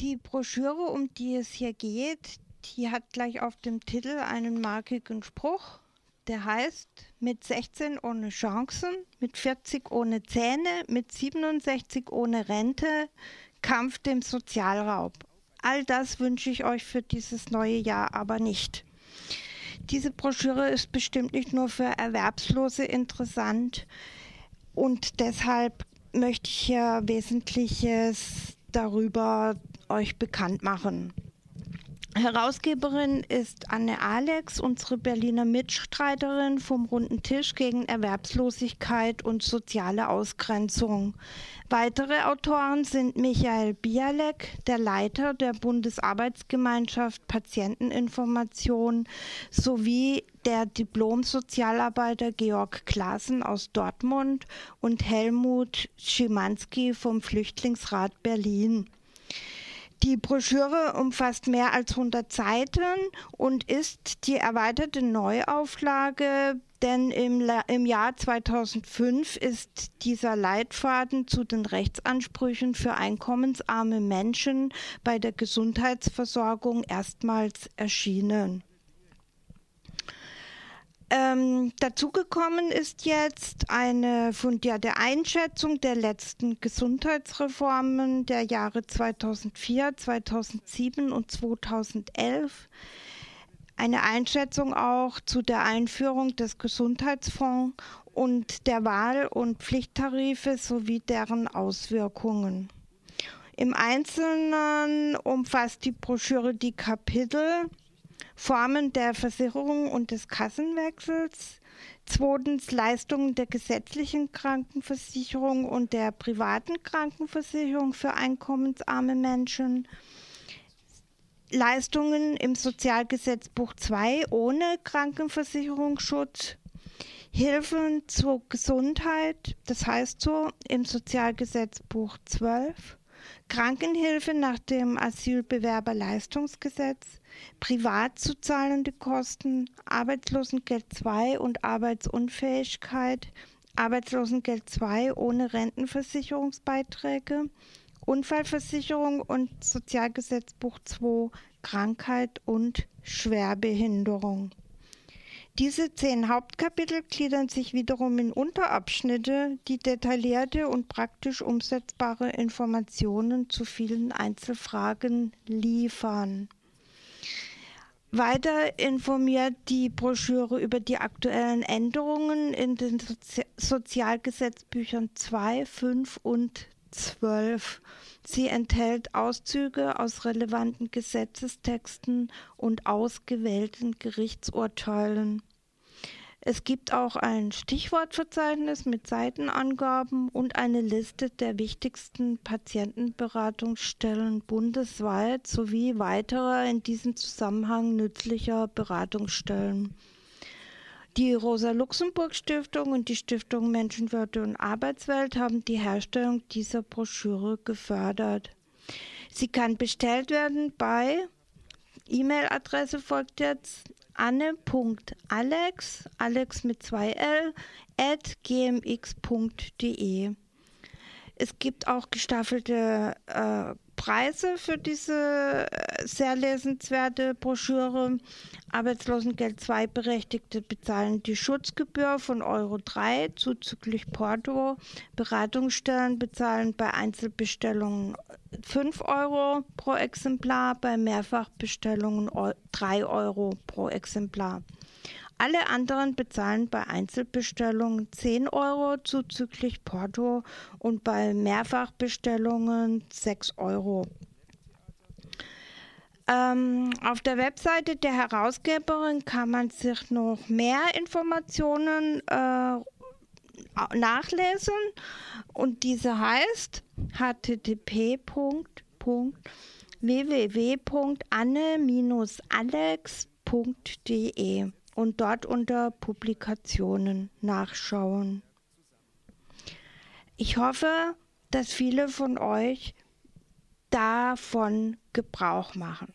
Die Broschüre, um die es hier geht, die hat gleich auf dem Titel einen markigen Spruch. Der heißt mit 16 ohne Chancen, mit 40 ohne Zähne, mit 67 ohne Rente, Kampf dem Sozialraub. All das wünsche ich euch für dieses neue Jahr aber nicht. Diese Broschüre ist bestimmt nicht nur für Erwerbslose interessant und deshalb möchte ich hier Wesentliches darüber euch bekannt machen. Herausgeberin ist Anne Alex, unsere Berliner Mitstreiterin vom Runden Tisch gegen Erwerbslosigkeit und soziale Ausgrenzung. Weitere Autoren sind Michael Bialek, der Leiter der Bundesarbeitsgemeinschaft Patienteninformation, sowie der Diplom-Sozialarbeiter Georg Klaassen aus Dortmund und Helmut Schimanski vom Flüchtlingsrat Berlin. Die Broschüre umfasst mehr als 100 Seiten und ist die erweiterte Neuauflage, denn im, im Jahr 2005 ist dieser Leitfaden zu den Rechtsansprüchen für einkommensarme Menschen bei der Gesundheitsversorgung erstmals erschienen. Ähm, dazugekommen ist jetzt eine fundierte Einschätzung der letzten Gesundheitsreformen der Jahre 2004, 2007 und 2011. Eine Einschätzung auch zu der Einführung des Gesundheitsfonds und der Wahl- und Pflichttarife sowie deren Auswirkungen. Im Einzelnen umfasst die Broschüre die Kapitel Formen der Versicherung und des Kassenwechsels. Zweitens Leistungen der gesetzlichen Krankenversicherung und der privaten Krankenversicherung für einkommensarme Menschen. Leistungen im Sozialgesetzbuch 2 ohne Krankenversicherungsschutz. Hilfen zur Gesundheit, das heißt so im Sozialgesetzbuch 12. Krankenhilfe nach dem Asylbewerberleistungsgesetz privat zu zahlende Kosten, Arbeitslosengeld 2 und Arbeitsunfähigkeit, Arbeitslosengeld 2 ohne Rentenversicherungsbeiträge, Unfallversicherung und Sozialgesetzbuch 2 Krankheit und Schwerbehinderung. Diese zehn Hauptkapitel gliedern sich wiederum in Unterabschnitte, die detaillierte und praktisch umsetzbare Informationen zu vielen Einzelfragen liefern. Weiter informiert die Broschüre über die aktuellen Änderungen in den Sozi Sozialgesetzbüchern 2, 5 und 12. Sie enthält Auszüge aus relevanten Gesetzestexten und ausgewählten Gerichtsurteilen. Es gibt auch ein Stichwortverzeichnis mit Seitenangaben und eine Liste der wichtigsten Patientenberatungsstellen bundesweit sowie weitere in diesem Zusammenhang nützlicher Beratungsstellen. Die Rosa-Luxemburg-Stiftung und die Stiftung Menschenwürde und Arbeitswelt haben die Herstellung dieser Broschüre gefördert. Sie kann bestellt werden bei E-Mail-Adresse folgt jetzt anne.alex, Alex mit zwei L, at gmx.de. Es gibt auch gestaffelte äh, Preise für diese äh, sehr lesenswerte Broschüre. Arbeitslosengeld 2 Berechtigte bezahlen die Schutzgebühr von Euro 3 zuzüglich Porto. Beratungsstellen bezahlen bei Einzelbestellungen 5 Euro pro Exemplar, bei Mehrfachbestellungen 3 Euro pro Exemplar. Alle anderen bezahlen bei Einzelbestellungen 10 Euro zuzüglich Porto und bei Mehrfachbestellungen 6 Euro. Ähm, auf der Webseite der Herausgeberin kann man sich noch mehr Informationen äh, nachlesen und diese heißt http://www.anne-alex.de und dort unter Publikationen nachschauen. Ich hoffe, dass viele von euch davon Gebrauch machen.